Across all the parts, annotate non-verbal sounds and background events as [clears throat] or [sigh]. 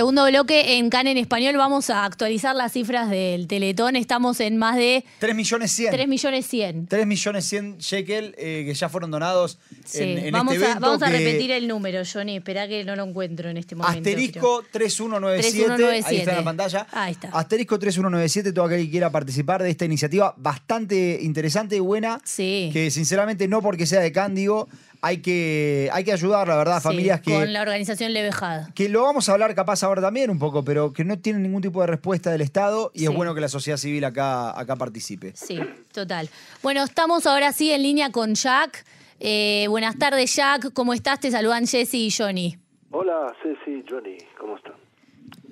segundo bloque en CAN en español vamos a actualizar las cifras del Teletón. Estamos en más de 3 millones 100. 3 millones 100. 3 millones 100 shekel eh, que ya fueron donados Sí, en, en vamos, este a, evento vamos a repetir el número, Johnny. Espera que no lo encuentro en este momento. Asterisco 3197, ahí está en 3197. la pantalla. Ahí está. Asterisco 3197, todo aquel que quiera participar de esta iniciativa bastante interesante y buena. Sí. Que sinceramente no porque sea de Cándigo, hay que, hay que ayudar, la verdad, a Sí, familias que, Con la organización Levejada. que lo vamos a hablar capaz ahora también un poco, pero que no tienen ningún tipo de respuesta del Estado y Sí. es bueno que la sociedad civil acá, acá participe. Sí, total. Bueno, estamos ahora sí en línea con Jack. Eh, buenas tardes, Jack. ¿Cómo estás? Te saludan Jesse y Johnny. Hola, Ceci, Johnny, ¿cómo están?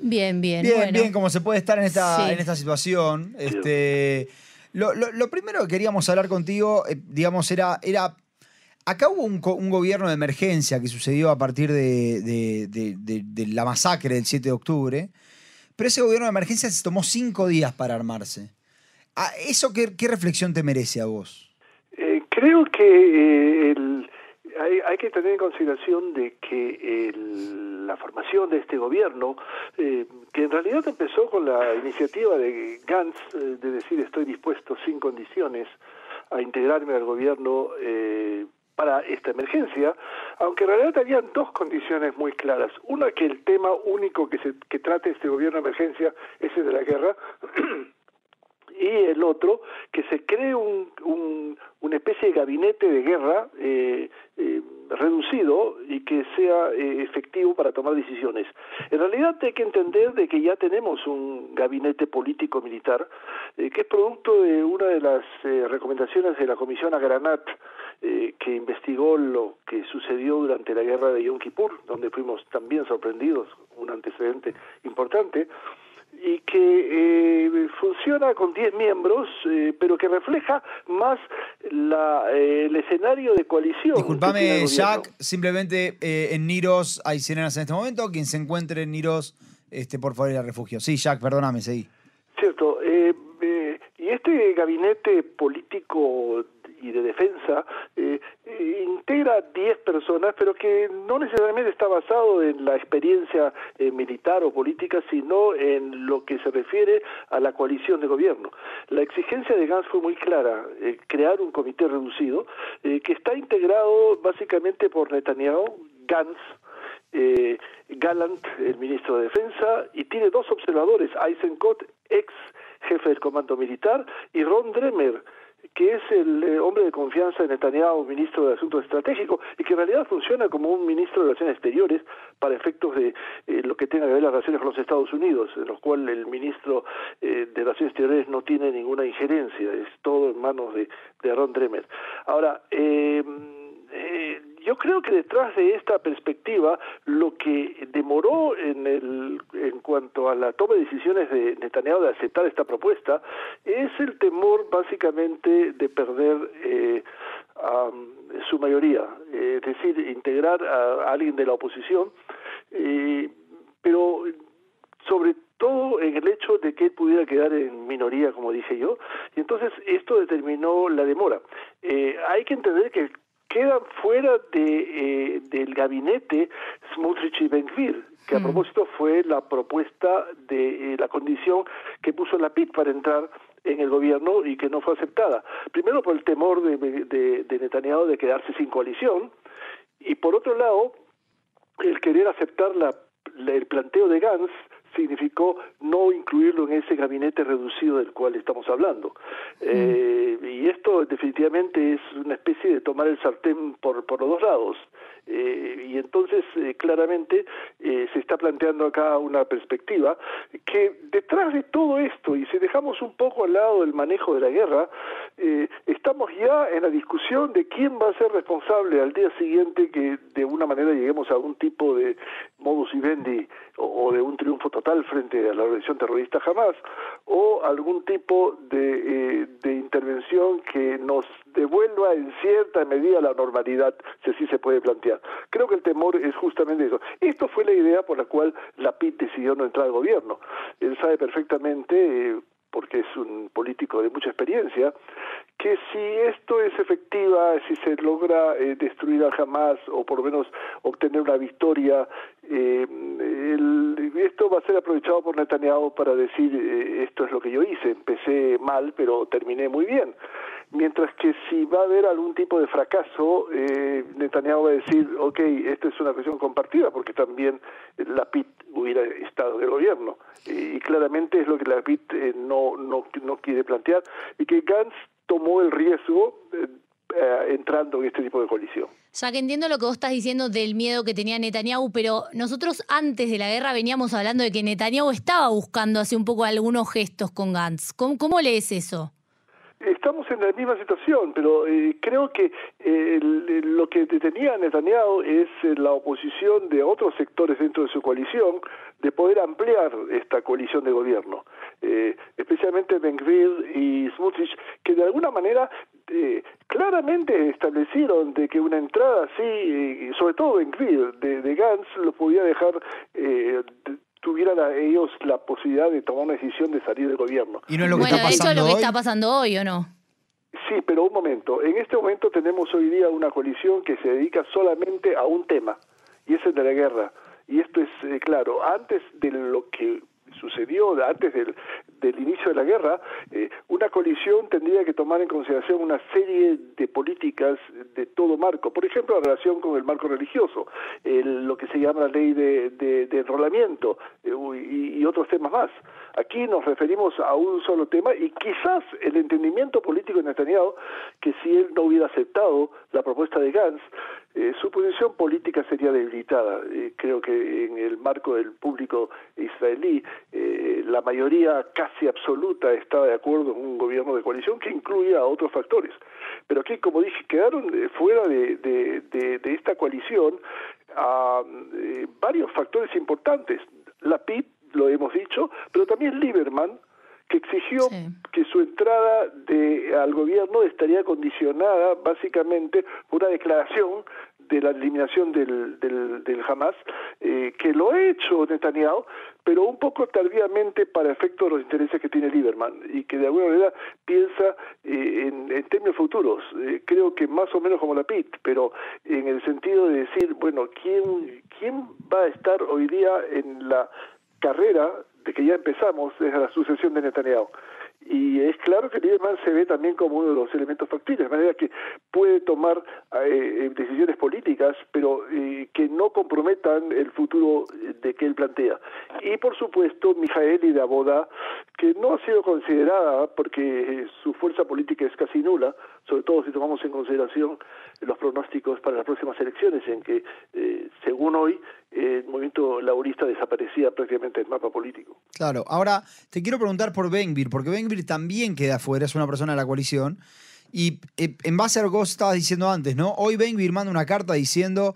Bien, bien. Bien, bueno. bien, como se puede estar en esta, Sí. en esta situación. Este, lo, lo- lo primero que queríamos hablar contigo, eh, digamos, era, era. Acá hubo un, gobierno de emergencia que sucedió a partir de, la masacre del 7 de octubre. Pero ese gobierno de emergencia se tomó cinco días para armarse. Ah, ¿Eso qué, reflexión te merece a vos? Eh, creo que eh, hay, que tener en consideración de que la formación de este gobierno, eh, que en realidad empezó con la iniciativa de Gantz de decir estoy dispuesto sin condiciones a integrarme al gobierno para esta emergencia, aunque en realidad habían dos condiciones muy claras. Una, que el tema único que, se, que trate este gobierno de emergencia es el de la guerra, [clears throat] y el otro que se cree un, un- una especie de gabinete de guerra eh, eh, reducido y que sea eh, efectivo para tomar decisiones. En realidad hay que entender de que ya tenemos un gabinete político militar eh, que es producto de una de las recomendaciones de la Comisión Agranat eh, que investigó lo que sucedió durante la guerra de Yom Kippur, donde fuimos también sorprendidos, un antecedente importante y que eh, funciona con 10 miembros, eh, pero que refleja más la, eh, el escenario de coalición. Disculpame. Jack, simplemente en Niros hay sirenas en este momento. Quien se encuentre en Niros, este, por favor, ir al refugio. Sí, Jack, perdóname, seguí. Cierto. y este gabinete político y de defensa eh, integra 10 personas, pero que no necesariamente está basado en la experiencia eh, militar o política, sino en lo que se refiere a la coalición de gobierno. La exigencia de Gantz fue muy clara, eh, crear un comité reducido eh, que está integrado básicamente por Netanyahu, Gantz, eh, Gallant, el ministro de Defensa, y tiene dos observadores, Eisenkot, ex jefe del comando militar, y Ron Dremer, que es el eh, hombre de confianza de Netanyahu, ministro de Asuntos Estratégicos, y que en realidad funciona como un ministro de Relaciones Exteriores para efectos de eh, lo que tenga que ver las relaciones con los Estados Unidos, en los cuales el ministro eh, de Relaciones Exteriores no tiene ninguna injerencia, es todo en manos de, de Ron Dremer. Ahora, eh, eh, yo creo que detrás de esta perspectiva lo que demoró en, el, en cuanto a la toma de decisiones de Netanyahu de aceptar esta propuesta es el temor básicamente de perder eh, a su mayoría, eh, es decir, integrar a, alguien de la oposición, eh, pero sobre todo en el hecho de que él pudiera quedar en minoría, como dije yo, y entonces esto determinó la demora. Eh, hay que entender que quedan fuera de, eh, del gabinete Smotrich y Ben-Gvir, que a Mm. propósito fue la propuesta de eh, la condición que puso la PIT para entrar en el gobierno y que no fue aceptada. Primero por el temor de, de, de Netanyahu de quedarse sin coalición y por otro lado el querer aceptar la, la- el planteo de Gantz significó no incluirlo en ese gabinete reducido del cual estamos hablando. Eh, y esto definitivamente es una especie de tomar el sartén por, por los dos lados. Eh, y entonces eh, claramente eh, se está planteando acá una perspectiva que detrás de todo esto, y si dejamos un poco al lado el manejo de la guerra, eh, estamos ya en la discusión de quién va a ser responsable al día siguiente que de una manera lleguemos a un tipo de modus vivendi o, o de un triunfo total frente a la organización terrorista jamás o algún tipo de, eh, de intervención que nos devuelva en cierta medida la normalidad, si así se puede plantear. Creo que el temor es justamente eso. Esto fue la idea por la cual la PIT decidió no entrar al gobierno. Él sabe perfectamente, eh, porque es un político de mucha experiencia, que si esto es efectiva, si se logra eh, destruir a Hamas o por lo menos obtener una victoria, eh, esto va a ser aprovechado por Netanyahu para decir eh, esto es lo que yo hice, empecé mal pero terminé muy bien. Mientras que si va a haber algún tipo de fracaso, eh, Netanyahu va a decir, ok, esto es una cuestión compartida, porque también la PIT hubiera estado en el gobierno. Y, claramente es lo que la PIT eh, no, no, no quiere plantear, y que Gantz tomó el riesgo eh, entrando en este tipo de colisión. Ya que entiendo lo que vos estás diciendo del miedo que tenía Netanyahu, pero nosotros antes de la guerra veníamos hablando de que Netanyahu estaba buscando hace un poco algunos gestos con Gantz. ¿Cómo, cómo lees eso? Estamos en la misma situación, pero eh, creo que eh, lo que detenía a Netanyahu es eh, la oposición de otros sectores dentro de su coalición de poder ampliar esta coalición de gobierno, especialmente ben y Smutrich, que de alguna manera claramente establecieron de que una entrada así, sobre todo ben de, de Gantz, lo podía dejar a ellos la posibilidad de tomar una decisión de salir del gobierno. ¿Y no es lo que bueno, está pasando de hecho, lo que está pasando hoy, ¿o no? Sí, pero un momento. En este momento tenemos hoy día una coalición que se dedica solamente a un tema, y es el de la guerra. Y esto es eh, claro, antes de lo que sucedió antes del, del inicio de la guerra, eh, una coalición tendría que tomar en consideración una serie de políticas de todo marco, por ejemplo, la relación con el marco religioso, lo que se llama la ley de, de, enrolamiento eh, y, y, otros temas más. Aquí nos referimos a un solo tema y quizás el entendimiento político de Netanyahu, que si él no hubiera aceptado la propuesta de Gantz, eh, su posición política sería debilitada. Eh, creo que en el marco del público israelí, eh, la mayoría casi absoluta estaba de acuerdo con un gobierno de coalición que incluía a otros factores. Pero aquí, como dije, quedaron fuera de, de, esta coalición a, varios factores importantes. La PIB, lo hemos dicho, pero también Lieberman, que exigió que su entrada de, al gobierno estaría condicionada básicamente por una declaración de la eliminación del, del, del Hamas, eh, que lo ha hecho Netanyahu, pero un poco tardíamente para efecto de los intereses que tiene Lieberman y que de alguna manera piensa eh, en, en, términos futuros. Eh, creo que más o menos como la PIT, pero en el sentido de decir, bueno, ¿quién, quién va a estar hoy día en la carrera de que ya empezamos desde la sucesión de Netanyahu? Y es claro que Lieberman se ve también como uno de los elementos factibles, de manera que puede tomar eh, eh, decisiones políticas, pero eh, que no comprometan el futuro de que él plantea. Y por supuesto, Mijaeli de Aboda, que no ha sido considerada porque su fuerza política es casi nula, sobre todo si tomamos en consideración los pronósticos para las próximas elecciones, en que, según hoy, el movimiento laborista desaparecía prácticamente del mapa político. Claro, ahora te quiero preguntar por Benvir, porque Benvir también queda fuera, es una persona de la coalición. Y eh, en base a lo que vos estabas diciendo antes, ¿no? Hoy Benvir manda una carta diciendo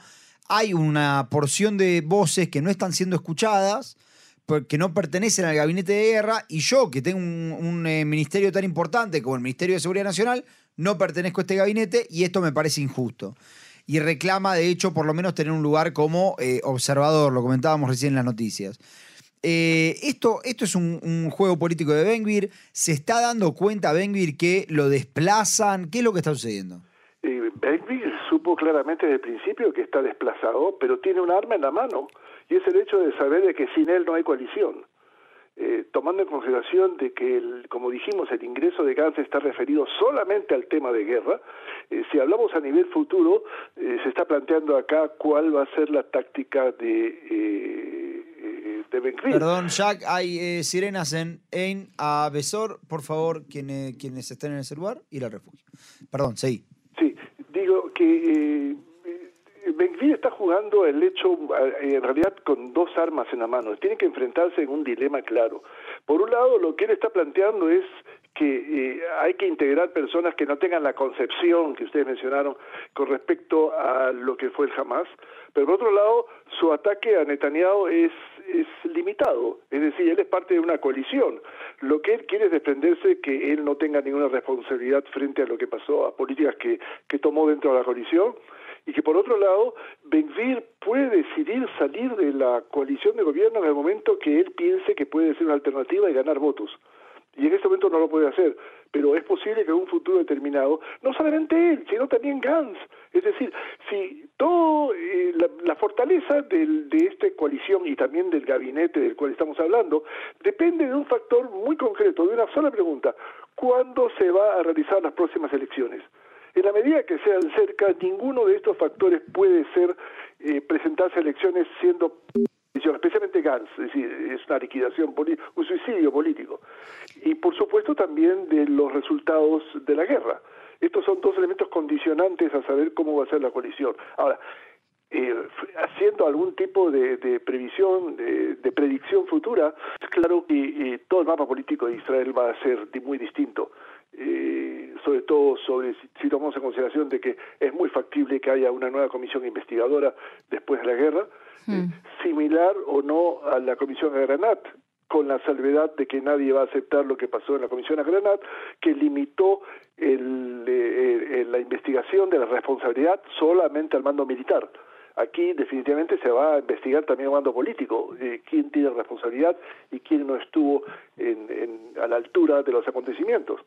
hay una porción de voces que no están siendo escuchadas, que no pertenecen al gabinete de guerra, y yo, que tengo un, eh, ministerio tan importante como el Ministerio de Seguridad Nacional, no pertenezco a este gabinete y esto me parece injusto y reclama, de hecho, por lo menos tener un lugar como eh, observador, lo comentábamos recién en las noticias. Eh, esto, esto es un, juego político de Benvir. ¿Se está dando cuenta Benvir que lo desplazan? ¿Qué es lo que está sucediendo? Eh, Benvir supo claramente desde el principio que está desplazado, pero tiene un arma en la mano y es el hecho de saber de que sin él no hay coalición. Eh, tomando en consideración de que, el, como dijimos, el ingreso de Gantz está referido solamente al tema de guerra, eh, si hablamos a nivel futuro, eh, se está planteando acá cuál va a ser la táctica de, de ben Perdón, Jack, hay sirenas en Ein a Besor. Por favor, quienes, quienes estén en ese lugar, ir al refugio. Perdón, seguí. Sí, digo que Benvir está jugando el hecho eh, en realidad con dos armas en la mano. Tiene que enfrentarse en un dilema claro. Por un lado, lo que él está planteando es que eh, hay que integrar personas que no tengan la concepción que ustedes mencionaron con respecto a lo que fue el Hamas, pero por otro lado, su ataque a Netanyahu es, limitado, es decir, él es parte de una coalición. Lo que él quiere es defenderse que él no tenga ninguna responsabilidad frente a lo que pasó, a políticas que, que tomó dentro de la coalición, y que por otro lado Benvir puede decidir salir de la coalición de gobierno en el momento que él piense que puede ser una alternativa y ganar votos. Y en este momento no lo puede hacer, pero es posible que en un futuro determinado, no solamente él, sino también Gantz. Es decir, si toda eh, la, fortaleza de esta coalición y también del gabinete del cual estamos hablando depende de un factor muy concreto, de una sola pregunta. ¿Cuándo se va a realizar las próximas elecciones? En la medida que sean cerca, ninguno de estos factores puede ser eh, presentarse a elecciones siendo especialmente Gantz, es decir, es una liquidación, un suicidio político. Y por supuesto también de los resultados de la guerra. Estos son dos elementos condicionantes a saber cómo va a ser la coalición. Ahora, eh, haciendo algún tipo de, previsión, de, predicción futura, es claro que eh, todo el mapa político de Israel va a ser muy distinto. Eh, sobre todo sobre si, tomamos en consideración de que es muy factible que haya una nueva comisión investigadora después de la guerra, hmm. similar o no a la comisión de Granat, con la salvedad de que nadie va a aceptar lo que pasó en la comisión de Granat, que limitó el, la investigación de la responsabilidad solamente al mando militar aquí definitivamente se va a investigar también un mando político, eh, quién tiene responsabilidad y quién no estuvo a la altura de los acontecimientos.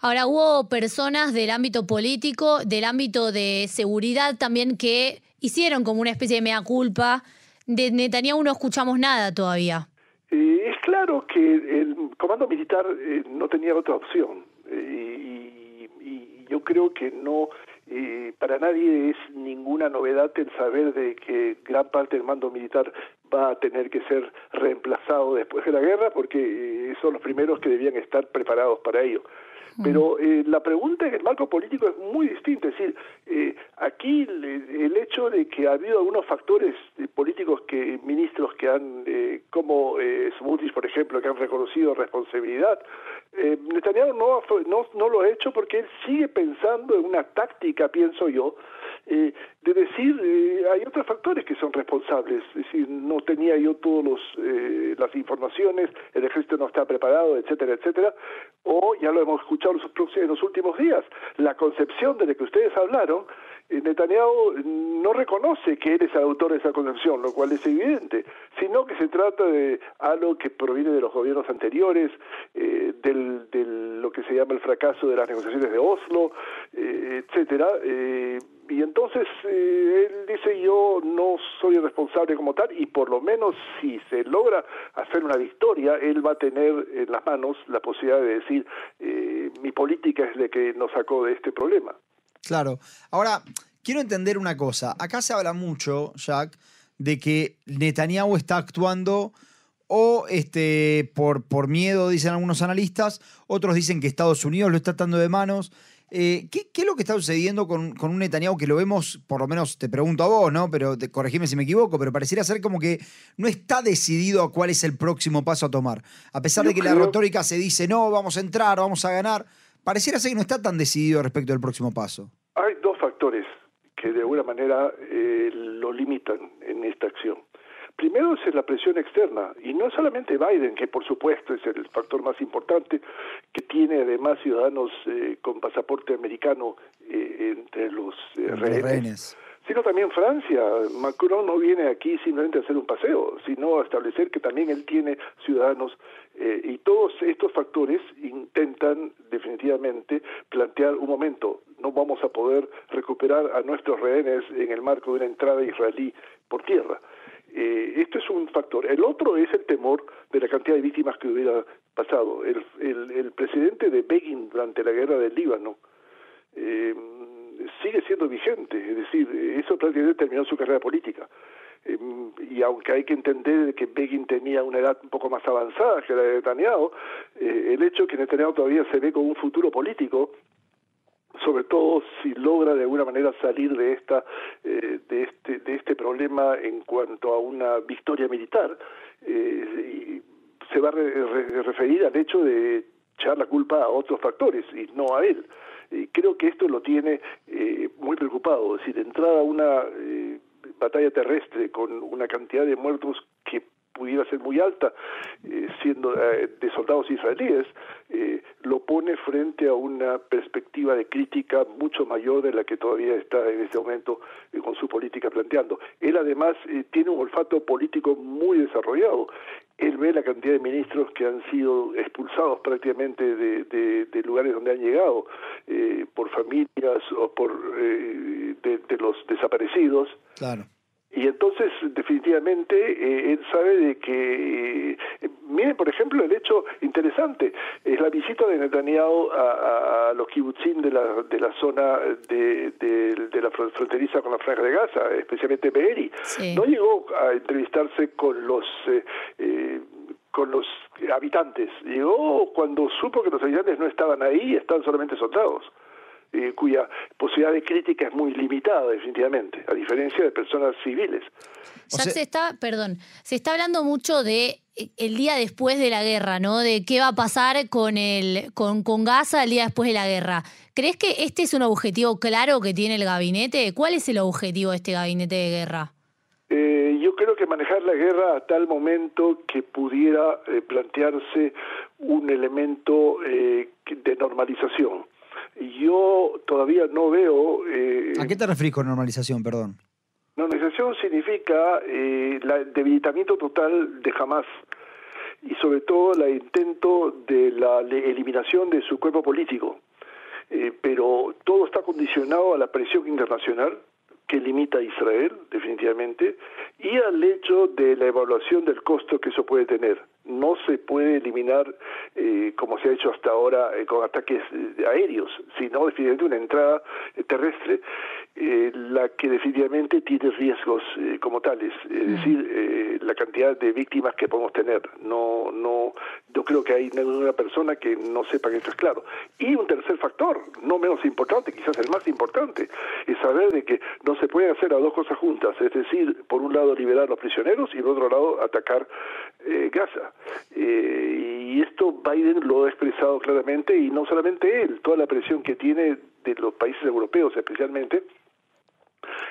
Ahora, hubo personas del ámbito político, del ámbito de seguridad también que hicieron como una especie de mea culpa. De Netanyahu no escuchamos nada todavía. Eh, es claro que el comando militar eh, no tenía otra opción y, y yo creo que no y para nadie es ninguna novedad el saber de que gran parte del mando militar va a tener que ser reemplazado después de la guerra porque eh, son los primeros que debían estar preparados para ello. Pero eh, la pregunta en el marco político es muy distinta. Es decir, eh, aquí el, hecho de que ha habido algunos factores eh, políticos que ministros que han, eh, como eh, Smutis, por ejemplo, que han reconocido responsabilidad, eh, Netanyahu no, no, no lo ha hecho porque él sigue pensando en una táctica, pienso yo, de decir, hay otros factores que son responsables, es decir, no tenía yo todas las informaciones, el ejército no está preparado, etcétera, etcétera, o ya lo hemos escuchado en los últimos días, la concepción de la que ustedes hablaron, eh, Netanyahu no reconoce que él es el autor de esa concepción, lo cual es evidente, sino que se trata de algo que proviene de los gobiernos anteriores, eh, del, lo que se llama el fracaso de las negociaciones de Oslo, eh, etcétera. Eh, y entonces él dice yo no soy responsable como tal y por lo menos si se logra hacer una victoria, él va a tener en las manos la posibilidad de decir mi política es de que nos sacó de este problema. Claro. Ahora, quiero entender una cosa. Acá se habla mucho, Jack, de que Netanyahu está actuando o este, por, por miedo, dicen algunos analistas, otros dicen que Estados Unidos lo está atando de manos. Eh, ¿qué, es lo que está sucediendo con, con, un Netanyahu que lo vemos, por lo menos te pregunto a vos, ¿no? Pero te, corregime si me equivoco, pero pareciera ser como que no está decidido a cuál es el próximo paso a tomar. A pesar de que la retórica se dice, no, vamos a entrar, vamos a ganar, pareciera ser que no está tan decidido respecto del próximo paso. Hay dos factores que de alguna manera eh, lo limitan en esta acción. Primero es la presión externa, y no solamente Biden, que por supuesto es el factor más importante, que tiene además ciudadanos eh, con pasaporte americano eh, entre los rehenes sino también Francia. Macron no viene aquí simplemente a hacer un paseo, sino a establecer que también él tiene ciudadanos eh, y todos estos factores intentan definitivamente plantear un momento, no vamos a poder recuperar a nuestros rehenes en el marco de una entrada israelí por tierra. Eh, esto es un factor. El otro es el temor de la cantidad de víctimas que hubiera pasado. El, el, presidente de Begin durante la guerra del Líbano eh, sigue siendo vigente, es decir, eso prácticamente terminó su carrera política. Em, y aunque hay que entender que Begin tenía una edad un poco más avanzada que la de Netanyahu, eh, el hecho que Netanyahu todavía se ve con un futuro político, sobre todo si logra de alguna manera salir de esta eh, de este de este problema en cuanto a una victoria militar eh, se va a referir al hecho de echar la culpa a otros factores y no a él eh, creo que esto lo tiene eh, muy preocupado. Es decir, de entrada una eh, batalla terrestre con una cantidad de muertos que pudiera ser muy alta, siendo de soldados israelíes, lo pone frente a una perspectiva de crítica mucho mayor de la que todavía está en este momento eh, con su política planteando. Él además eh, tiene un olfato político muy desarrollado. Él ve la cantidad de ministros que han sido expulsados prácticamente de, lugares donde han llegado eh, por familias o por de, de los desaparecidos. Claro. Y entonces, definitivamente, eh, él sabe de que, eh, miren, por ejemplo, el hecho interesante, es la visita de Netanyahu a, los kibutzim de la, de la zona de, de, la fronteriza con la Franja de Gaza, especialmente Be'eri. No llegó a entrevistarse con los... Eh, con los habitantes. Llegó cuando supo que los habitantes no estaban ahí, estaban solamente soldados. Eh, cuya posibilidad de crítica es muy limitada, definitivamente, a diferencia de personas civiles. se está, perdón, se está hablando mucho de eh, el día después de la guerra, ¿no? De qué va a pasar con el con, con Gaza el día después de la guerra. ¿Crees que este es un objetivo claro que tiene el gabinete? ¿Cuál es el objetivo de este gabinete de guerra? Eh, yo creo que manejar la guerra a tal momento que pudiera plantearse un elemento de normalización yo todavía no veo... Eh, ¿A qué te refieres con normalización, perdón? Normalización significa eh, el debilitamiento total de Hamas y sobre todo el intento de la eliminación de su cuerpo político. Eh, pero todo está condicionado a la presión internacional que limita a Israel, definitivamente, y al hecho de la evaluación del costo que eso puede tener no se puede eliminar eh, como se ha hecho hasta ahora eh, con ataques eh, aéreos, sino definitivamente una entrada terrestre, la que definitivamente tiene riesgos como tales, es mm. decir, la cantidad de víctimas que podemos tener. No, no, yo creo que hay ninguna persona que no sepa que esto es claro. Y un tercer factor, no menos importante, quizás el más importante, es saber de que no se pueden hacer las dos cosas juntas, es decir, por un lado liberar a los prisioneros y por otro lado atacar Gaza. Eh, y esto Biden lo ha expresado claramente y no solamente él, toda la presión que tiene de los países europeos especialmente,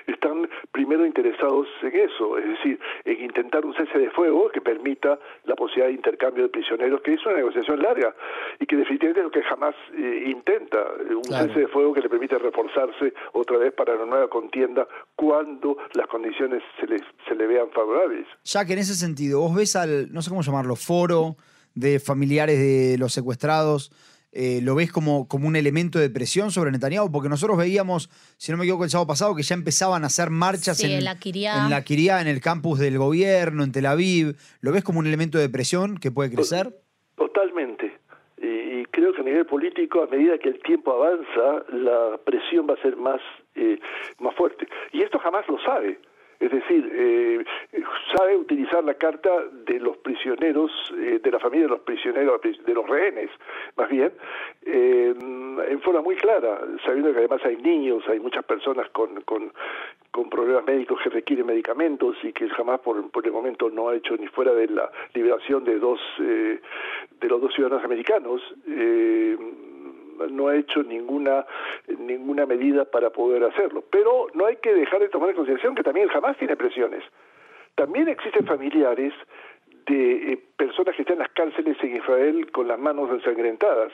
están primero interesados en eso, es decir, en intentar un cese de fuego que permita la posibilidad de intercambio de prisioneros, que es una negociación larga y que definitivamente es lo que jamás eh, intenta, eh, un cese de fuego que le permite reforzarse otra vez para una nueva contienda cuando las condiciones se le, se le vean favorables. Ya que en ese sentido, vos ves al, no sé cómo llamarlo, foro de familiares de los secuestrados, eh, lo ves como, como un elemento de presión sobre Netanyahu? Porque nosotros veíamos, si no me equivoco, el sábado pasado, que ya empezaban a hacer marchas en, la en la en el campus del gobierno, en Tel Aviv. ¿Lo ves como un elemento de presión que puede crecer? Totalmente. Y creo que a nivel político, a medida que el tiempo avanza, la presión va a ser más, eh, más fuerte. Y esto jamás lo sabe. Es decir, eh, sabe utilizar la carta de los prisioneros, eh, de la familia de los prisioneros, de los rehenes, más bien, eh, en forma muy clara, sabiendo que además hay niños, hay muchas personas con, con, problemas médicos que requieren medicamentos y que jamás por, por el momento no ha hecho ni fuera de la liberación de dos de los dos ciudadanos americanos no ha hecho ninguna, ninguna medida para poder hacerlo. Pero no hay que dejar de tomar en consideración que también jamás tiene presiones. También existen familiares de eh, personas que están en las cárceles en Israel con las manos ensangrentadas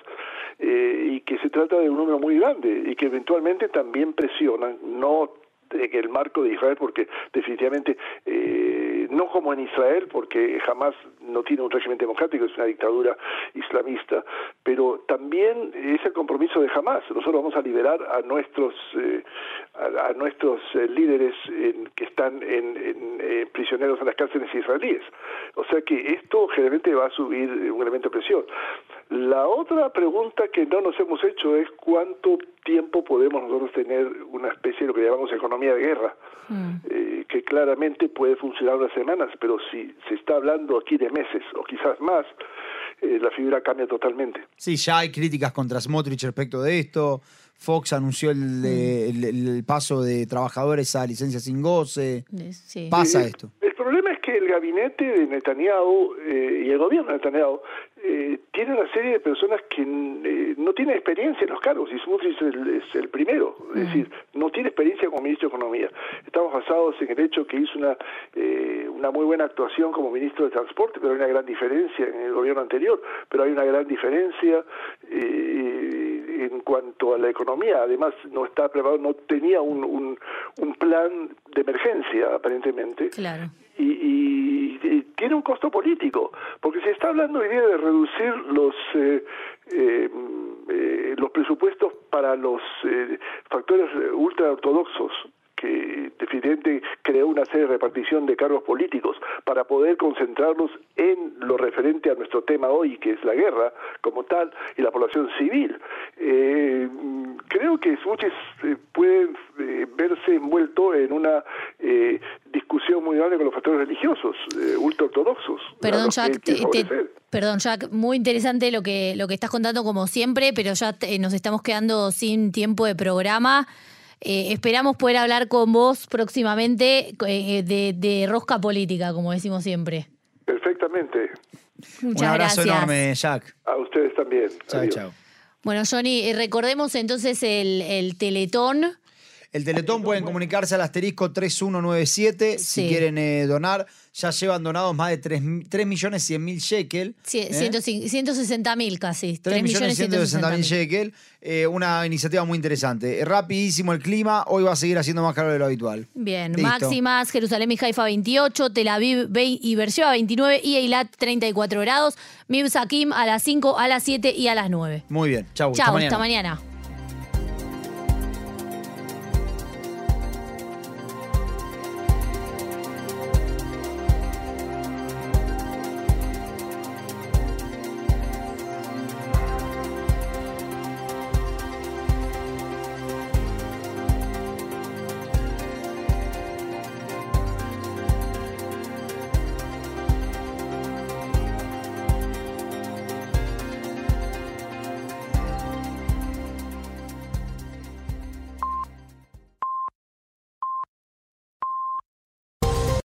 eh, y que se trata de un número muy grande y que eventualmente también presionan, no en el marco de Israel, porque definitivamente eh, no como en Israel, porque jamás no tiene un régimen democrático, es una dictadura islamista, pero también es el compromiso de Hamas. Nosotros vamos a liberar a nuestros eh, a, nuestros eh, líderes que están en, prisioneros en las cárceles israelíes. O sea que esto generalmente va a subir un elemento de presión. La otra pregunta que no nos hemos hecho es cuánto tiempo podemos nosotros tener una especie de lo que llamamos economía de guerra, mm. eh, que claramente puede funcionar unas semanas, pero si se está hablando aquí de meses o quizás más, eh, la figura cambia totalmente. Sí, ya hay críticas contra Smotrich respecto de esto. Fox anunció el, mm. el, paso de trabajadores a licencia sin goce. Pasa esto. El problema es que el gabinete de Netanyahu eh, y el gobierno de Netanyahu eh, tiene una serie de personas que eh, no tienen experiencia en los cargos, y Smotrich es el, primero, es decir, no tiene experiencia como ministro de Economía. Estamos basados en el hecho que hizo una, una muy buena actuación como ministro de Transporte, pero hay una gran diferencia en el gobierno anterior, pero hay una gran diferencia eh, en cuanto a la economía. Además, no está preparado, no tenía un, un, un plan de emergencia, aparentemente. Claro. Y, y, y, tiene un costo político, porque se está hablando hoy día de reducir los eh, eh, eh, los presupuestos para los eh, factores ultraortodoxos definitivamente creó una serie de repartición de cargos políticos para poder concentrarlos en lo referente a nuestro tema hoy, que es la guerra como tal y la población civil. Eh, creo que Suchis eh, puede eh, verse envuelto en una eh, discusión muy grande con los factores religiosos, eh, ultraortodoxos. Perdón, Jack, te, te, perdón, Jack, muy interesante lo que, lo que estás contando como siempre, pero ya te, nos estamos quedando sin tiempo de programa. Eh, esperamos poder hablar con vos próximamente eh, de, de, rosca política, como decimos siempre. Perfectamente. Muchas Un abrazo gracias. enorme, Jack. A ustedes también. Chao, chao. Bueno, Johnny, eh, recordemos entonces el, el Teletón. El Teletón pueden comunicarse al asterisco 3197 Sí. si quieren eh, donar. Ya llevan donados más de 3, millones 100 mil shekel. ¿eh? 160 mil casi. 3 millones 160 mil shekel. Eh, una iniciativa muy interesante. Eh, rapidísimo el clima. Hoy va a seguir haciendo más caro de lo habitual. Bien, Listo. máximas, Jerusalén y Haifa 28, Tel Aviv 20 y Beersheba 29 y Eilat 34 grados, Mibsakim a las 5, a las 7 y a las 9. Muy bien. Chau. Chao, mañana. hasta mañana.